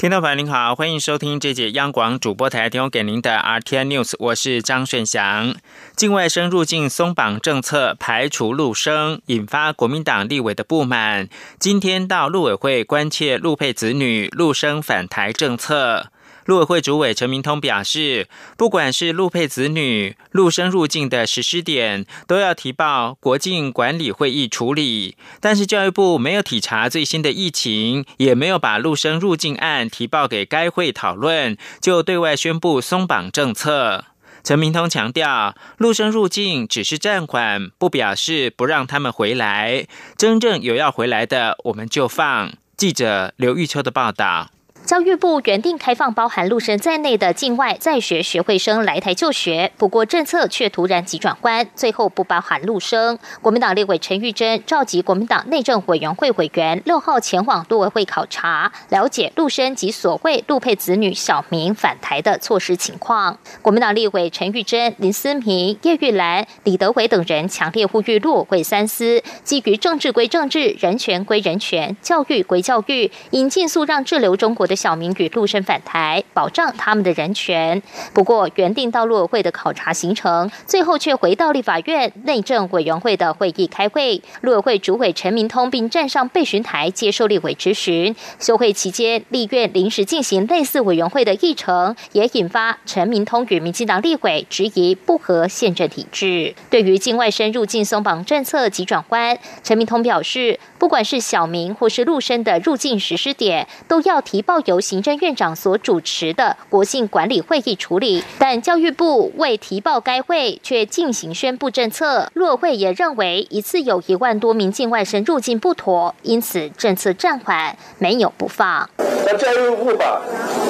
听众朋友您好，欢迎收听这节央广主播台提供给您的 R T N News，我是张顺祥。境外生入境松绑政策排除陆生，引发国民党立委的不满。今天到陆委会关切陆配子女陆生返台政策。陆委会主委陈明通表示，不管是陆配子女、陆生入境的实施点，都要提报国境管理会议处理。但是教育部没有体察最新的疫情，也没有把陆生入境案提报给该会讨论，就对外宣布松绑政策。陈明通强调，陆生入境只是暂缓，不表示不让他们回来。真正有要回来的，我们就放。记者刘玉秋的报道。教育部原定开放包含陆生在内的境外在学学会生来台就学，不过政策却突然急转弯，最后不包含陆生。国民党立委陈玉珍召集国民党内政委员会委员六号前往陆委会考察，了解陆生及所谓陆配子女小民返台的措施情况。国民党立委陈玉珍、林思明、叶玉兰、李德伟等人强烈呼吁陆委会三思，基于政治归政治、人权归人权、教育归教育，应尽速让滞留中国的小民与陆生返台，保障他们的人权。不过，原定到陆委会的考察行程，最后却回到立法院内政委员会的会议开会。陆委会主委陈明通并站上备询台接受立委质询。休会期间，立院临时进行类似委员会的议程，也引发陈明通与民进党立委质疑不合宪政体制。对于境外生入境松绑政策急转弯，陈明通表示，不管是小民或是陆生的入境实施点，都要提报由行政院长所主持的国境管理会议处理，但教育部未提报该会，却进行宣布政策。陆委会也认为一次有一万多名境外生入境不妥，因此政策暂缓，没有不放。那教育部把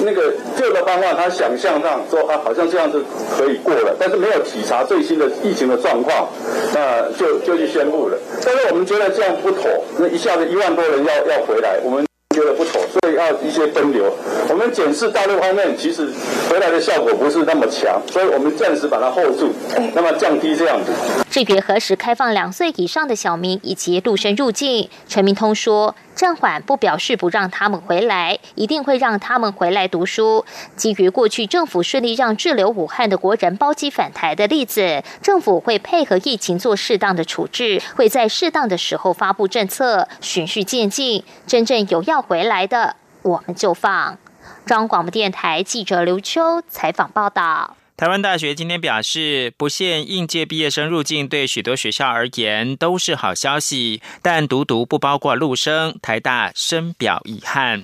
那个旧的方案，他想象上说啊，好像这样子可以过了，但是没有体察最新的疫情的状况，那就就去宣布了。但是我们觉得这样不妥，那一下子一万多人要要回来，我们。觉得不妥，所以要一些分流。我们检视大陆方面，其实回来的效果不是那么强，所以我们暂时把它 hold 住，那么降低这样子。至于何时开放两岁以上的小民以及陆生入境，陈明通说，暂缓不表示不让他们回来，一定会让他们回来读书。基于过去政府顺利让滞留武汉的国人包机返台的例子，政府会配合疫情做适当的处置，会在适当的时候发布政策，循序渐进。真正有要回来的，我们就放。中央广播电台记者刘秋采访报道。台湾大学今天表示，不限应届毕业生入境，对许多学校而言都是好消息，但独独不包括陆生，台大深表遗憾。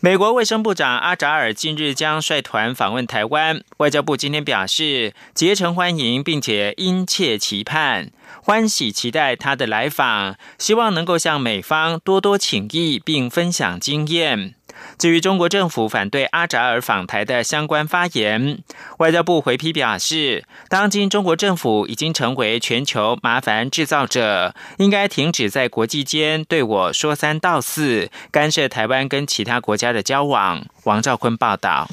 美国卫生部长阿扎尔近日将率团访问台湾，外交部今天表示，竭诚欢迎，并且殷切期盼，欢喜期待他的来访，希望能够向美方多多请益，并分享经验。至于中国政府反对阿扎尔访台的相关发言，外交部回批表示，当今中国政府已经成为全球麻烦制造者，应该停止在国际间对我说三道四，干涉台湾跟其他国家的交往。王兆坤报道。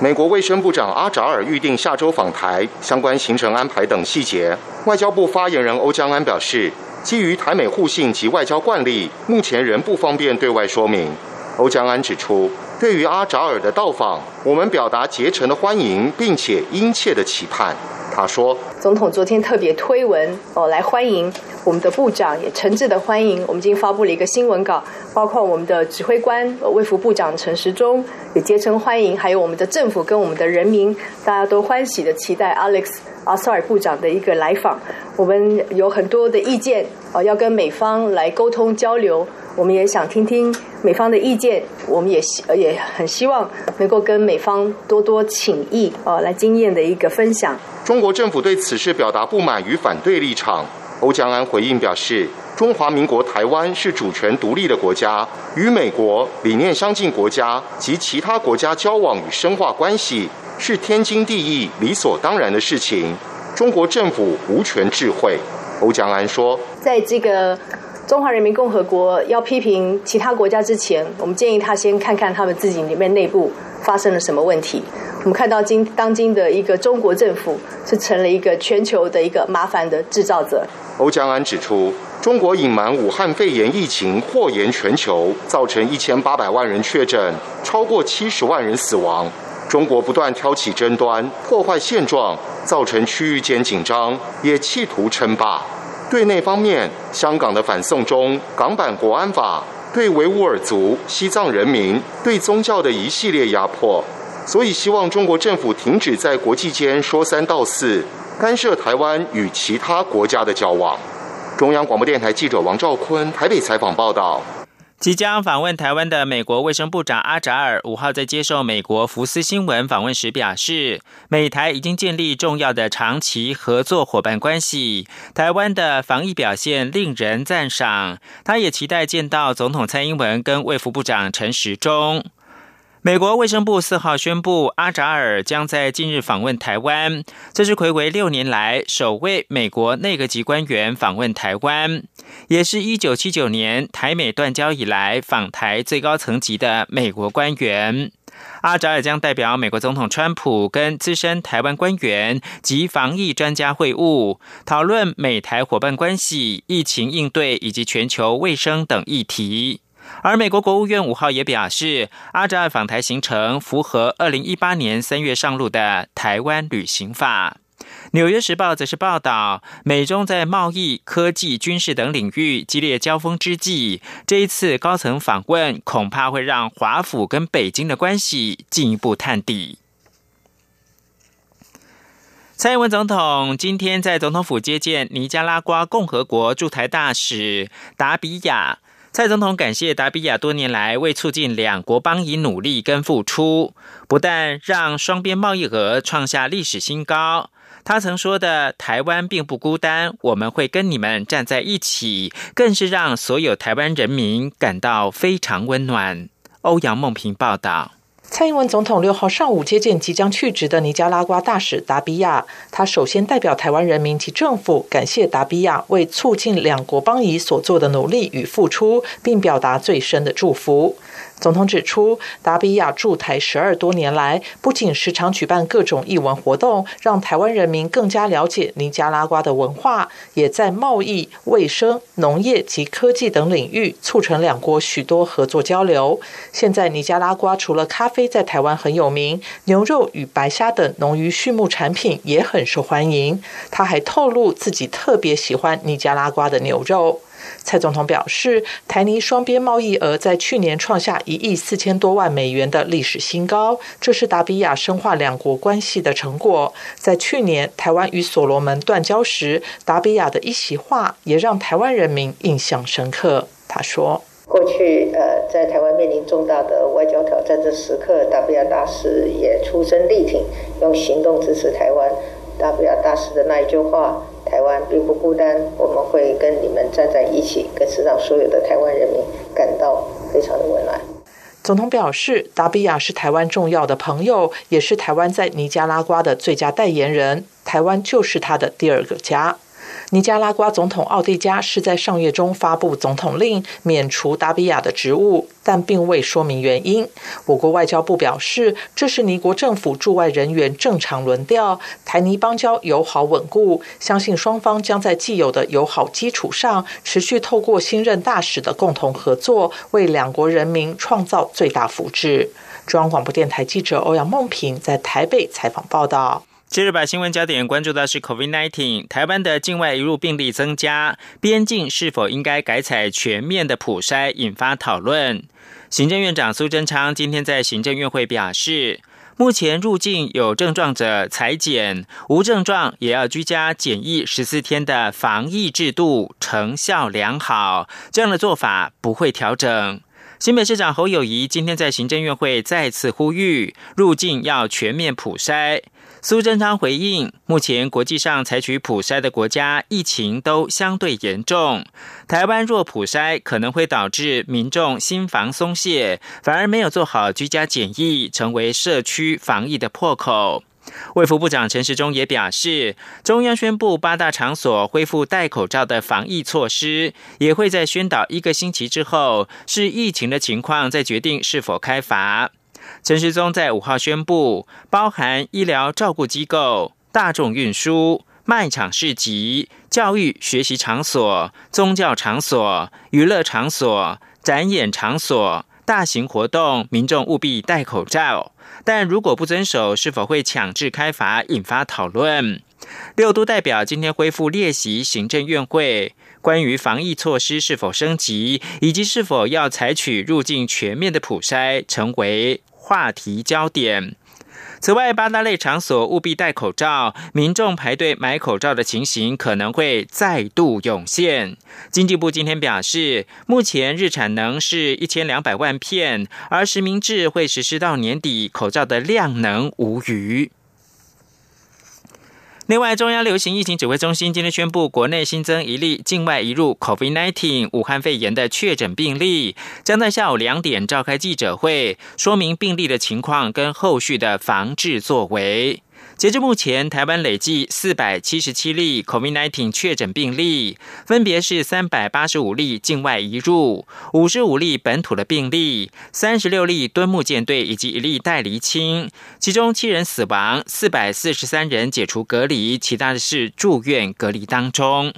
美国卫生部长阿扎尔预定下周访台，相关行程安排等细节，外交部发言人欧江安表示，基于台美互信及外交惯例，目前仍不方便对外说明。欧江安指出，对于阿扎尔的到访，我们表达竭诚的欢迎，并且殷切的期盼。他说：“总统昨天特别推文哦，来欢迎我们的部长，也诚挚的欢迎。我们今天发布了一个新闻稿，包括我们的指挥官卫福部长陈时中也竭诚欢迎，还有我们的政府跟我们的人民，大家都欢喜的期待 Alex 阿萨尔部长的一个来访。我们有很多的意见哦，要跟美方来沟通交流。”我们也想听听美方的意见，我们也希也很希望能够跟美方多多请益，呃，来经验的一个分享。中国政府对此事表达不满与反对立场。欧江安回应表示，中华民国台湾是主权独立的国家，与美国理念相近国家及其他国家交往与深化关系是天经地义、理所当然的事情。中国政府无权智慧。欧江安说，在这个。中华人民共和国要批评其他国家之前，我们建议他先看看他们自己里面内部发生了什么问题。我们看到今当今的一个中国政府是成了一个全球的一个麻烦的制造者。欧江安指出，中国隐瞒武汉肺炎疫情祸延全球，造成一千八百万人确诊，超过七十万人死亡。中国不断挑起争端，破坏现状，造成区域间紧张，也企图称霸。对内方面，香港的反送中、港版国安法，对维吾尔族、西藏人民、对宗教的一系列压迫，所以希望中国政府停止在国际间说三道四，干涉台湾与其他国家的交往。中央广播电台记者王兆坤台北采访报道。即将访问台湾的美国卫生部长阿扎尔五号在接受美国福斯新闻访问时表示，美台已经建立重要的长期合作伙伴关系，台湾的防疫表现令人赞赏。他也期待见到总统蔡英文跟卫福部长陈时中。美国卫生部四号宣布，阿扎尔将在近日访问台湾，这是魁违六年来首位美国内阁级官员访问台湾，也是一九七九年台美断交以来访台最高层级的美国官员。阿扎尔将代表美国总统川普跟资深台湾官员及防疫专家会晤，讨论美台伙伴关系、疫情应对以及全球卫生等议题。而美国国务院五号也表示，阿扎尔访台行程符合二零一八年三月上路的台湾旅行法。纽约时报则是报道，美中在贸易、科技、军事等领域激烈交锋之际，这一次高层访问恐怕会让华府跟北京的关系进一步探底。蔡英文总统今天在总统府接见尼加拉瓜共和国驻台大使达比亚。蔡总统感谢达比亚多年来为促进两国邦谊努力跟付出，不但让双边贸易额创下历史新高。他曾说的“台湾并不孤单，我们会跟你们站在一起”，更是让所有台湾人民感到非常温暖。欧阳梦平报道。蔡英文总统六号上午接见即将去职的尼加拉瓜大使达比亚，他首先代表台湾人民及政府感谢达比亚为促进两国邦谊所做的努力与付出，并表达最深的祝福。总统指出，达比亚驻台十二多年来，不仅时常举办各种艺文活动，让台湾人民更加了解尼加拉瓜的文化，也在贸易、卫生、农业及科技等领域促成两国许多合作交流。现在，尼加拉瓜除了咖啡在台湾很有名，牛肉与白虾等农渔畜牧产品也很受欢迎。他还透露自己特别喜欢尼加拉瓜的牛肉。蔡总统表示，台尼双边贸易额在去年创下一亿四千多万美元的历史新高，这是达比亚深化两国关系的成果。在去年台湾与所罗门断交时，达比亚的一席话也让台湾人民印象深刻。他说：“过去，呃，在台湾面临重大的外交挑战的时刻，达比亚大使也出声力挺，用行动支持台湾。达比亚大使的那一句话。”台湾并不孤单，我们会跟你们站在一起，更是让所有的台湾人民感到非常的温暖。总统表示，达比亚是台湾重要的朋友，也是台湾在尼加拉瓜的最佳代言人，台湾就是他的第二个家。尼加拉瓜总统奥蒂加是在上月中发布总统令，免除达比亚的职务，但并未说明原因。我国外交部表示，这是尼国政府驻外人员正常轮调，台尼邦交友好稳固，相信双方将在既有的友好基础上，持续透过新任大使的共同合作，为两国人民创造最大福祉。中央广播电台记者欧阳梦平在台北采访报道。接着把新闻焦点关注到是 COVID-19，台湾的境外移入病例增加，边境是否应该改采全面的普筛，引发讨论。行政院长苏贞昌今天在行政院会表示，目前入境有症状者裁检，无症状也要居家检疫十四天的防疫制度成效良好，这样的做法不会调整。新北市长侯友谊今天在行政院会再次呼吁，入境要全面普筛。苏贞昌回应：目前国际上采取普筛的国家疫情都相对严重，台湾若普筛可能会导致民众心防松懈，反而没有做好居家检疫，成为社区防疫的破口。卫福部长陈时中也表示，中央宣布八大场所恢复戴口罩的防疫措施，也会在宣导一个星期之后，视疫情的情况再决定是否开罚。陈时中在五号宣布，包含医疗照顾机构、大众运输、卖场市集、教育学习场所、宗教场所、娱乐场所、展演场所、大型活动，民众务必戴口罩。但如果不遵守，是否会强制开罚，引发讨论。六都代表今天恢复列席行政院会，关于防疫措施是否升级，以及是否要采取入境全面的普筛，成为话题焦点。此外，八大类场所务必戴口罩，民众排队买口罩的情形可能会再度涌现。经济部今天表示，目前日产能是一千两百万片，而实名制会实施到年底，口罩的量能无余。另外，中央流行疫情指挥中心今天宣布，国内新增一例境外移入 COVID-19 武汉肺炎的确诊病例，将在下午两点召开记者会，说明病例的情况跟后续的防治作为。截至目前，台湾累计四百七十七例 COVID-19 确诊病例，分别是三百八十五例境外移入、五十五例本土的病例、三十六例敦木舰队以及一例待离清，其中七人死亡，四百四十三人解除隔离，其他的是住院隔离当中。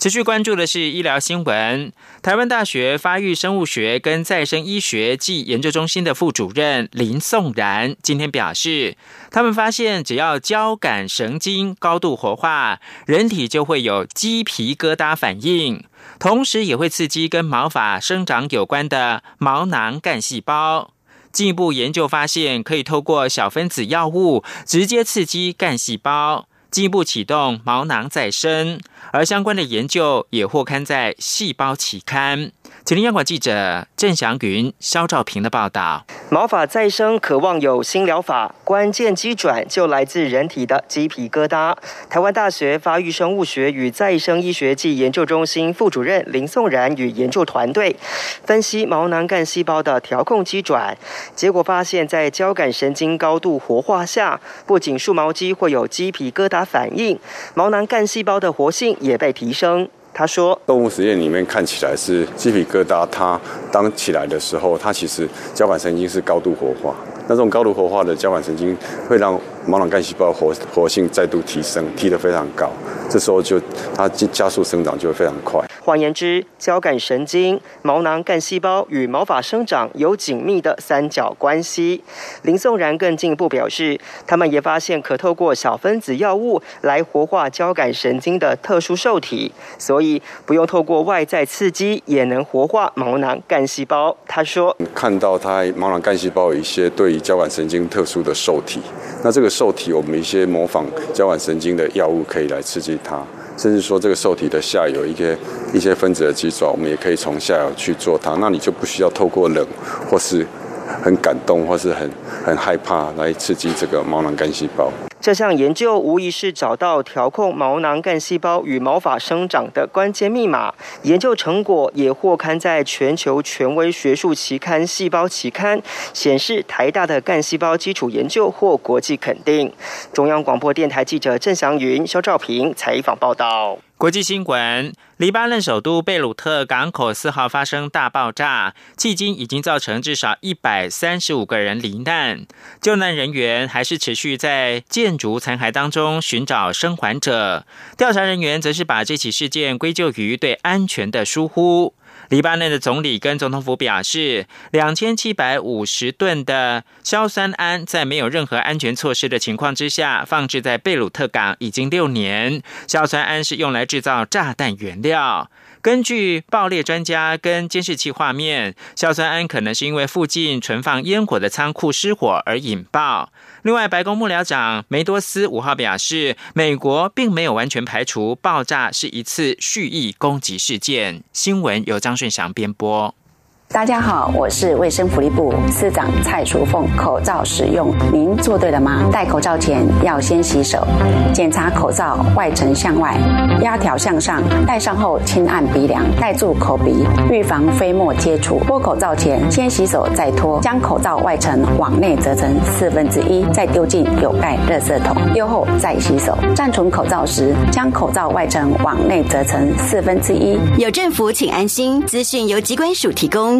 持续关注的是医疗新闻。台湾大学发育生物学跟再生医学暨研究中心的副主任林颂然今天表示，他们发现只要交感神经高度活化，人体就会有鸡皮疙瘩反应，同时也会刺激跟毛发生长有关的毛囊干细胞。进一步研究发现，可以透过小分子药物直接刺激干细胞。进一步启动毛囊再生，而相关的研究也获刊在《细胞》期刊。吉林央广记者郑祥云、肖兆平的报道。毛发再生渴望有新疗法，关键机转就来自人体的鸡皮疙瘩。台湾大学发育生物学与再生医学暨研究中心副主任林颂然与研究团队分析毛囊干细胞的调控机转，结果发现，在交感神经高度活化下，不仅树毛肌会有鸡皮疙瘩反应，毛囊干细胞的活性也被提升。他说：“动物实验里面看起来是鸡皮疙瘩，它当起来的时候，它其实交感神经是高度活化。那这种高度活化的交感神经会让毛囊干细胞活活性再度提升，提得非常高。这时候就它加速生长就会非常快。”换言之，交感神经、毛囊干细胞与毛发生长有紧密的三角关系。林颂然更进一步表示，他们也发现可透过小分子药物来活化交感神经的特殊受体，所以不用透过外在刺激也能活化毛囊干细胞。他说：“看到它毛囊干细胞有一些对于交感神经特殊的受体，那这个受体我们一些模仿交感神经的药物可以来刺激它。”甚至说这个受体的下游一些一些分子的基爪，我们也可以从下游去做它，那你就不需要透过冷或是很感动或是很很害怕来刺激这个毛囊干细胞。这项研究无疑是找到调控毛囊干细胞与毛发生长的关键密码。研究成果也获刊在全球权威学术期刊《细胞》期刊，显示台大的干细胞基础研究获国际肯定。中央广播电台记者郑祥云、肖兆平采访报道。国际新闻：黎巴嫩首都贝鲁特港口四号发生大爆炸，迄今已经造成至少一百三十五个人罹难。救难人员还是持续在建筑残骸当中寻找生还者。调查人员则是把这起事件归咎于对安全的疏忽。黎巴嫩的总理跟总统府表示，两千七百五十吨的硝酸铵在没有任何安全措施的情况之下放置在贝鲁特港已经六年。硝酸铵是用来制造炸弹原料。根据爆裂专家跟监视器画面，硝酸铵可能是因为附近存放烟火的仓库失火而引爆。另外，白宫幕僚长梅多斯五号表示，美国并没有完全排除爆炸是一次蓄意攻击事件。新闻由张顺祥编播。大家好，我是卫生福利部司长蔡淑凤。口罩使用，您做对了吗？戴口罩前要先洗手，检查口罩外层向外，压条向上。戴上后轻按鼻梁，戴住口鼻，预防飞沫接触。脱口罩前先洗手再脱，将口罩外层往内折成四分之一，再丢进有盖热色桶。丢后再洗手。暂存口罩时，将口罩外层往内折成四分之一。有政府，请安心。资讯由机关署提供。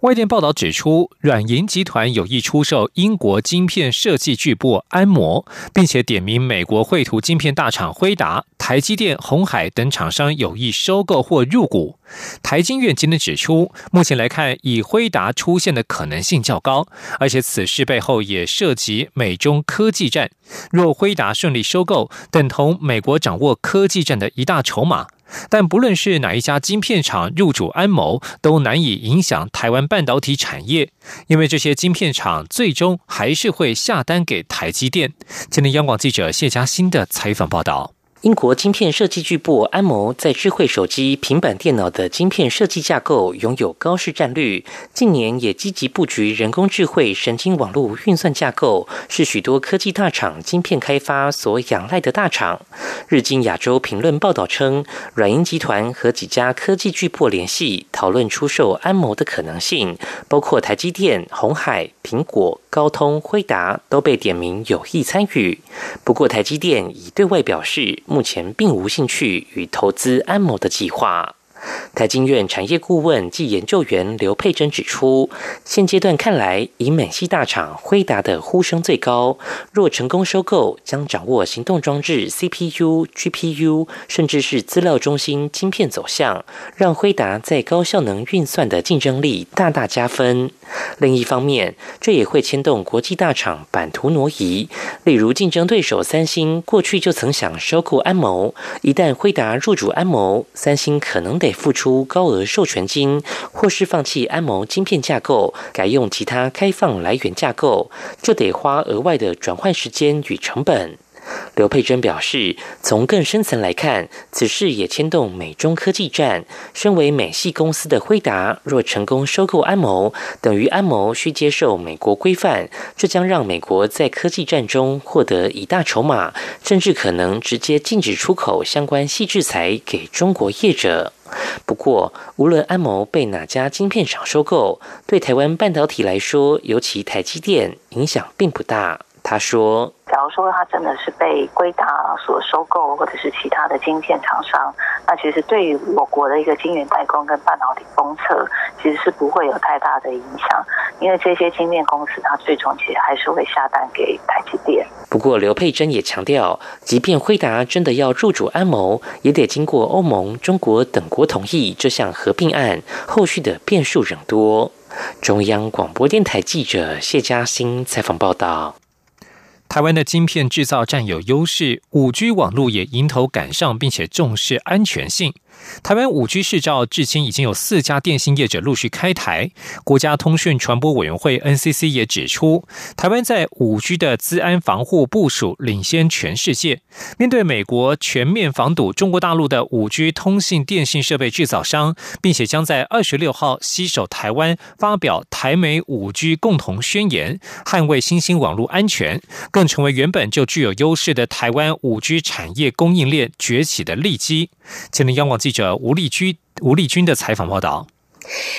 外电报道指出，软银集团有意出售英国晶片设计巨擘安摩，并且点名美国绘图晶片大厂辉达、台积电、红海等厂商有意收购或入股。台经院今天指出，目前来看，以辉达出现的可能性较高，而且此事背后也涉及美中科技战。若辉达顺利收购，等同美国掌握科技战的一大筹码。但不论是哪一家晶片厂入主安谋，都难以影响台湾半导体产业，因为这些晶片厂最终还是会下单给台积电。今天央广记者谢佳欣的采访报道。英国晶片设计巨擘安谋在智慧手机、平板电脑的晶片设计架构拥有高市占率，近年也积极布局人工智慧神经网络运算架构，是许多科技大厂晶片开发所仰赖的大厂。日经亚洲评论报道称，软银集团和几家科技巨擘联系，讨论出售安谋的可能性，包括台积电、红海、苹果、高通、辉达都被点名有意参与。不过，台积电已对外表示。目前并无兴趣与投资安某的计划。台经院产业顾问暨研究员刘佩珍指出，现阶段看来，以美系大厂辉达的呼声最高。若成功收购，将掌握行动装置 CPU、GPU，甚至是资料中心晶片走向，让辉达在高效能运算的竞争力大大加分。另一方面，这也会牵动国际大厂版图挪移。例如，竞争对手三星过去就曾想收购安谋，一旦辉达入主安谋，三星可能得。付出高额授权金，或是放弃安谋晶片架构，改用其他开放来源架构，就得花额外的转换时间与成本。刘佩珍表示，从更深层来看，此事也牵动美中科技战。身为美系公司的辉达，若成功收购安谋，等于安谋需接受美国规范，这将让美国在科技战中获得一大筹码，甚至可能直接禁止出口相关细制裁给中国业者。不过，无论安谋被哪家晶片厂收购，对台湾半导体来说，尤其台积电影响并不大。他说。假如说他真的是被归达所收购，或者是其他的晶片厂商，那其实对于我国的一个晶圆代工跟半导体封测，其实是不会有太大的影响，因为这些晶片公司它最终其实还是会下单给台积电。不过刘佩珍也强调，即便辉达真的要入主安谋，也得经过欧盟、中国等国同意这项合并案，后续的变数仍多。中央广播电台记者谢嘉欣采访报道。台湾的晶片制造占有优势，五 G 网络也迎头赶上，并且重视安全性。台湾五 G 市照至今已经有四家电信业者陆续开台。国家通讯传播委员会 NCC 也指出，台湾在五 G 的资安防护部署领先全世界。面对美国全面防堵中国大陆的五 G 通信电信设备制造商，并且将在二十六号携手台湾发表台美五 G 共同宣言，捍卫新兴网络安全，更成为原本就具有优势的台湾五 G 产业供应链崛起的利基。前天，央广记者吴立军、吴立军的采访报道。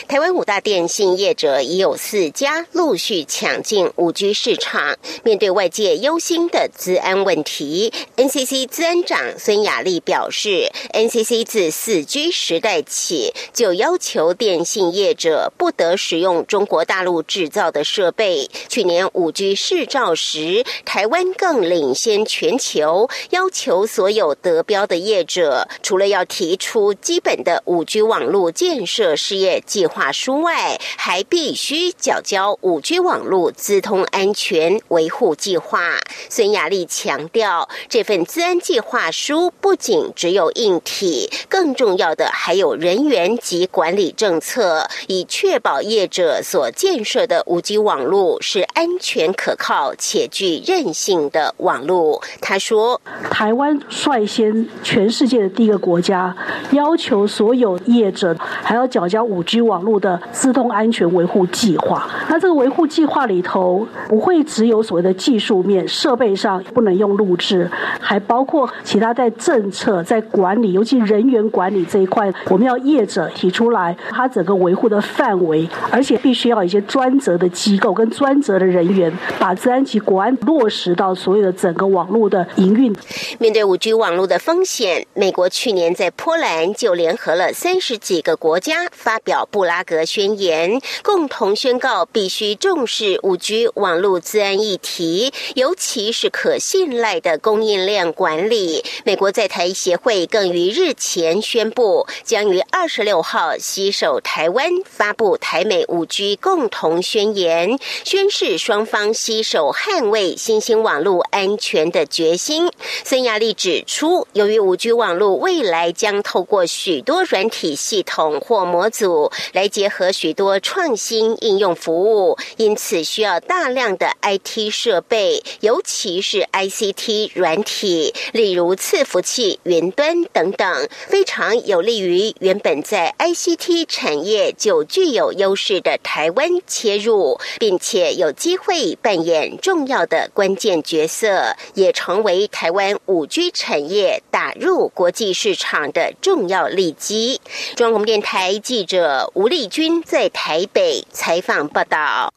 台湾五大电信业者已有四家陆续抢进五 G 市场。面对外界忧心的资安问题，NCC 资安长孙雅丽表示，NCC 自四 G 时代起就要求电信业者不得使用中国大陆制造的设备。去年五 G 试照时，台湾更领先全球，要求所有得标的业者，除了要提出基本的五 G 网络建设试验。计划书外，还必须缴交五 G 网络资通安全维护计划。孙雅丽强调，这份资安计划书不仅只有硬体，更重要的还有人员及管理政策，以确保业者所建设的五 G 网络是安全可靠且具韧性的网络。他说：“台湾率先全世界的第一个国家，要求所有业者还要缴交五 G 网络的自动安全维护计划。那这个维护计划里头，不会只有所谓的技术面、设备上不能用录制，还包括其他在政策、在管理，尤其人员管理这一块，我们要业者提出来，他整个维护的范围，而且必须要一些专责的机构跟专责的人员，把治安及国安落实到所有的整个网络的营运。面对五 G 网络的风险，美国去年在波兰就联合了三十几个国家发表布拉格宣言，共同宣告必须重视五 G 网络自安议题，尤其是可信赖的供应链管理。美国在台协会更于日前宣布，将于二十六号携手台湾发布台美五 G 共同宣言，宣示双方携手捍卫新兴网络安全的决心。孙亚丽指出，由于五 G 网络未来将透过许多软体系统或模组来结合许多创新应用服务，因此需要大量的 IT 设备，尤其是 ICT 软体，例如伺服器、云端等等，非常有利于原本在 ICT 产业就具有优势的台湾切入，并且有机会扮演重要的关键角色，也成为台湾五 G 产业打入国际市场的重要利基。中广电台记者吴丽君在台北采访报道。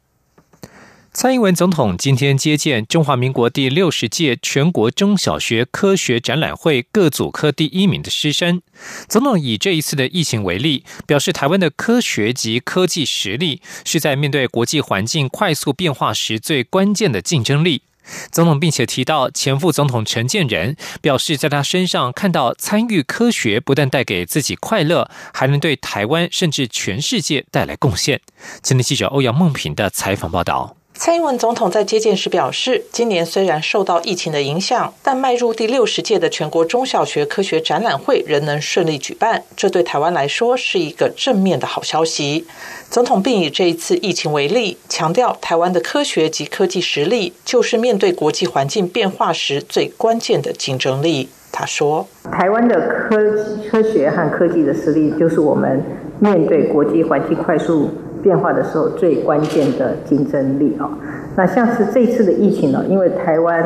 蔡英文总统今天接见中华民国第六十届全国中小学科学展览会各组科第一名的师生。总统以这一次的疫情为例，表示台湾的科学及科技实力是在面对国际环境快速变化时最关键的竞争力。总统并且提到，前副总统陈建仁表示，在他身上看到参与科学不但带给自己快乐，还能对台湾甚至全世界带来贡献。今天记者欧阳梦平的采访报道。蔡英文总统在接见时表示，今年虽然受到疫情的影响，但迈入第六十届的全国中小学科学展览会仍能顺利举办，这对台湾来说是一个正面的好消息。总统并以这一次疫情为例，强调台湾的科学及科技实力就是面对国际环境变化时最关键的竞争力。他说：“台湾的科科学和科技的实力，就是我们面对国际环境快速。”变化的时候最关键的竞争力啊，那像是这次的疫情呢，因为台湾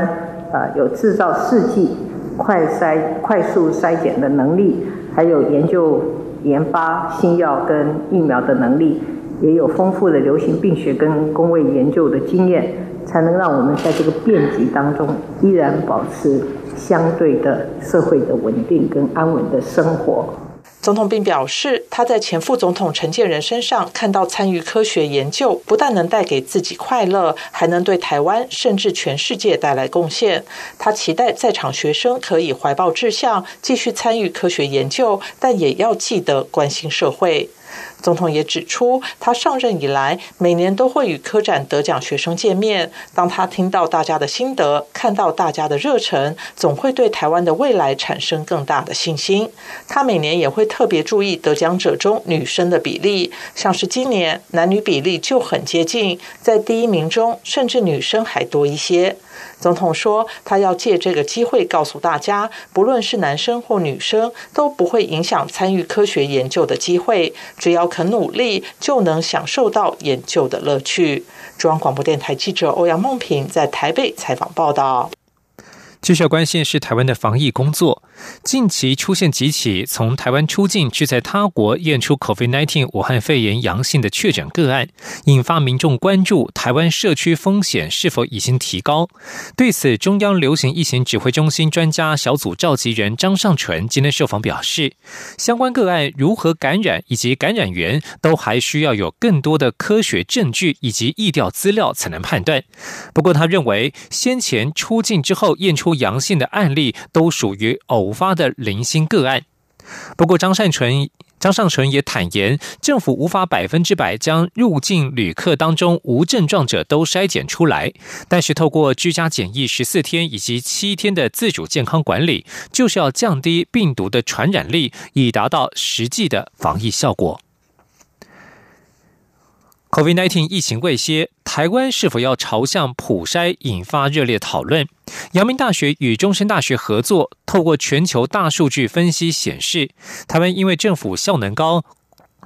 呃有制造试剂、快筛、快速筛检的能力，还有研究研发新药跟疫苗的能力，也有丰富的流行病学跟工位研究的经验，才能让我们在这个变局当中依然保持相对的社会的稳定跟安稳的生活。总统并表示，他在前副总统陈建仁身上看到参与科学研究不但能带给自己快乐，还能对台湾甚至全世界带来贡献。他期待在场学生可以怀抱志向，继续参与科学研究，但也要记得关心社会。总统也指出，他上任以来，每年都会与科展得奖学生见面。当他听到大家的心得，看到大家的热忱，总会对台湾的未来产生更大的信心。他每年也会特别注意得奖者中女生的比例，像是今年男女比例就很接近，在第一名中甚至女生还多一些。总统说，他要借这个机会告诉大家，不论是男生或女生，都不会影响参与科学研究的机会。只要肯努力，就能享受到研究的乐趣。中央广播电台记者欧阳梦平在台北采访报道。继续关心是台湾的防疫工作。近期出现几起从台湾出境却在他国验出 COVID-19 武汉肺炎阳性的确诊个案，引发民众关注台湾社区风险是否已经提高。对此，中央流行疫情指挥中心专家小组召集人张尚纯今天受访表示，相关个案如何感染以及感染源都还需要有更多的科学证据以及疫调资料才能判断。不过，他认为先前出境之后验出阳性的案例都属于偶。发的零星个案，不过张善纯。张善纯也坦言，政府无法百分之百将入境旅客当中无症状者都筛检出来，但是透过居家检疫十四天以及七天的自主健康管理，就是要降低病毒的传染力，以达到实际的防疫效果。COVID-19 疫情未歇，台湾是否要朝向普筛引发热烈讨论。阳明大学与中山大学合作，透过全球大数据分析显示，台湾因为政府效能高。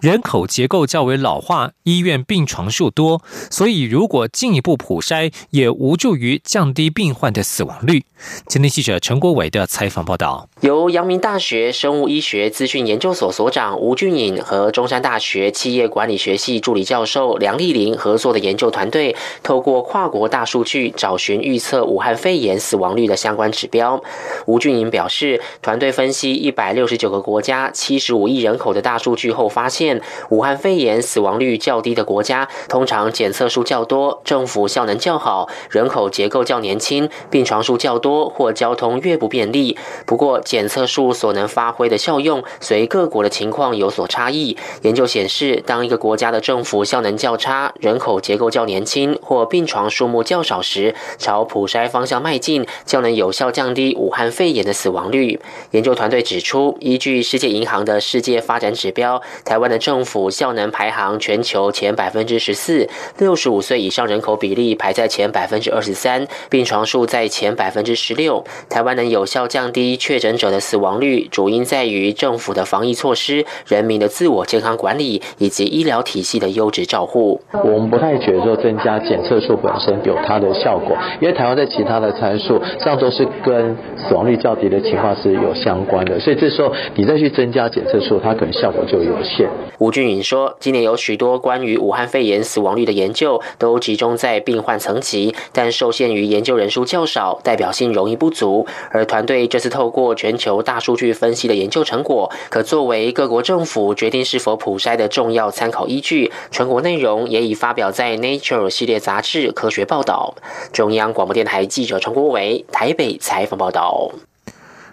人口结构较为老化，医院病床数多，所以如果进一步普筛，也无助于降低病患的死亡率。今天记者陈国伟的采访报道，由阳明大学生物医学资讯研究所所长吴俊颖和中山大学企业管理学系助理教授梁丽玲合作的研究团队，透过跨国大数据找寻预测武汉肺炎死亡率的相关指标。吴俊颖表示，团队分析一百六十九个国家七十五亿人口的大数据后，发现。武汉肺炎死亡率较低的国家，通常检测数较多，政府效能较好，人口结构较年轻，病床数较多，或交通越不便利。不过，检测数所能发挥的效用，随各国的情况有所差异。研究显示，当一个国家的政府效能较差，人口结构较年轻，或病床数目较少时，朝普筛方向迈进，较能有效降低武汉肺炎的死亡率。研究团队指出，依据世界银行的世界发展指标，台湾的政府效能排行全球前百分之十四，六十五岁以上人口比例排在前百分之二十三，病床数在前百分之十六。台湾能有效降低确诊者的死亡率，主因在于政府的防疫措施、人民的自我健康管理以及医疗体系的优质照护。我们不太觉得增加检测数本身有它的效果，因为台湾在其他的参数上都是跟死亡率较低的情况是有相关的，所以这时候你再去增加检测数，它可能效果就有限。吴俊颖说，今年有许多关于武汉肺炎死亡率的研究，都集中在病患层级，但受限于研究人数较少，代表性容易不足。而团队这次透过全球大数据分析的研究成果，可作为各国政府决定是否普筛的重要参考依据。成果内容也已发表在《Nature》系列杂志科学报道。中央广播电台记者陈国伟台北采访报道。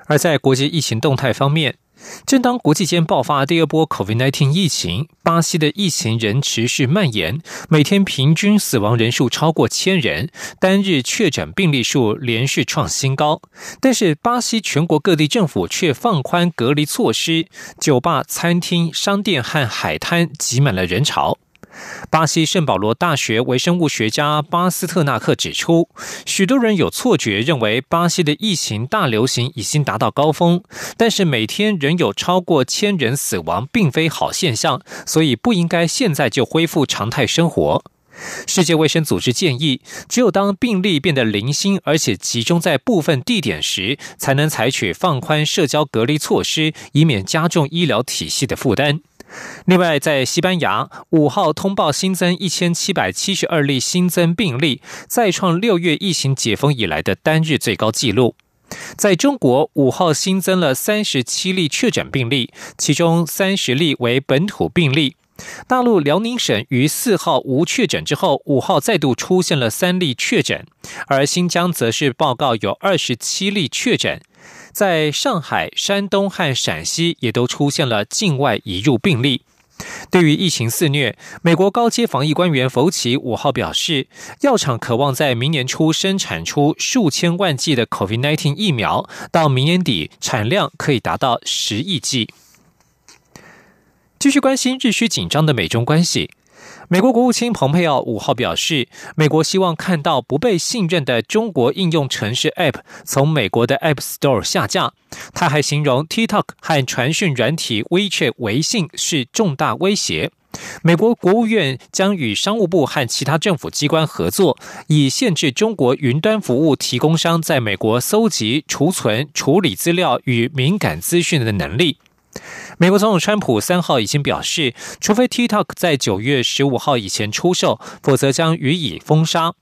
而在国际疫情动态方面。正当国际间爆发第二波 COVID-19 疫情，巴西的疫情仍持续蔓延，每天平均死亡人数超过千人，单日确诊病例数连续创新高。但是，巴西全国各地政府却放宽隔离措施，酒吧、餐厅、商店和海滩挤满了人潮。巴西圣保罗大学微生物学家巴斯特纳克指出，许多人有错觉，认为巴西的疫情大流行已经达到高峰，但是每天仍有超过千人死亡，并非好现象，所以不应该现在就恢复常态生活。世界卫生组织建议，只有当病例变得零星，而且集中在部分地点时，才能采取放宽社交隔离措施，以免加重医疗体系的负担。另外，在西班牙，五号通报新增一千七百七十二例新增病例，再创六月疫情解封以来的单日最高纪录。在中国，五号新增了三十七例确诊病例，其中三十例为本土病例。大陆辽宁省于四号无确诊之后，五号再度出现了三例确诊，而新疆则是报告有二十七例确诊。在上海、山东和陕西也都出现了境外移入病例。对于疫情肆虐，美国高阶防疫官员福奇五号表示，药厂渴望在明年初生产出数千万剂的 COVID-19 疫苗，到明年底产量可以达到十亿剂。继续关心日趋紧张的美中关系。美国国务卿蓬佩奥五号表示，美国希望看到不被信任的中国应用程式 App 从美国的 App Store 下架。他还形容 TikTok 和传讯软体 WeChat 微信是重大威胁。美国国务院将与商务部和其他政府机关合作，以限制中国云端服务提供商在美国搜集、储存、处理资料与敏感资讯的能力。美国总统川普三号已经表示，除非 TikTok 在九月十五号以前出售，否则将予以封杀。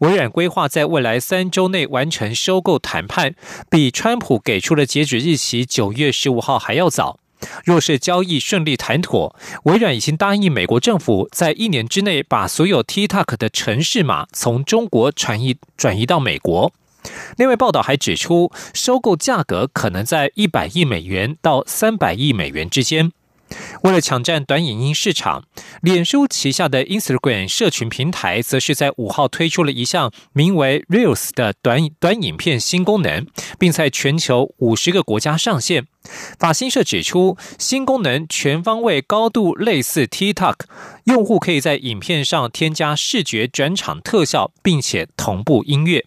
微软规划在未来三周内完成收购谈判，比川普给出的截止日期九月十五号还要早。若是交易顺利谈妥，微软已经答应美国政府在一年之内把所有 TikTok 的城市码从中国转移转移到美国。另外，报道还指出，收购价格可能在一百亿美元到三百亿美元之间。为了抢占短影音市场，脸书旗下的 Instagram 社群平台则是在五号推出了一项名为 Reels 的短短影片新功能，并在全球五十个国家上线。法新社指出，新功能全方位高度类似 TikTok，用户可以在影片上添加视觉转场特效，并且同步音乐。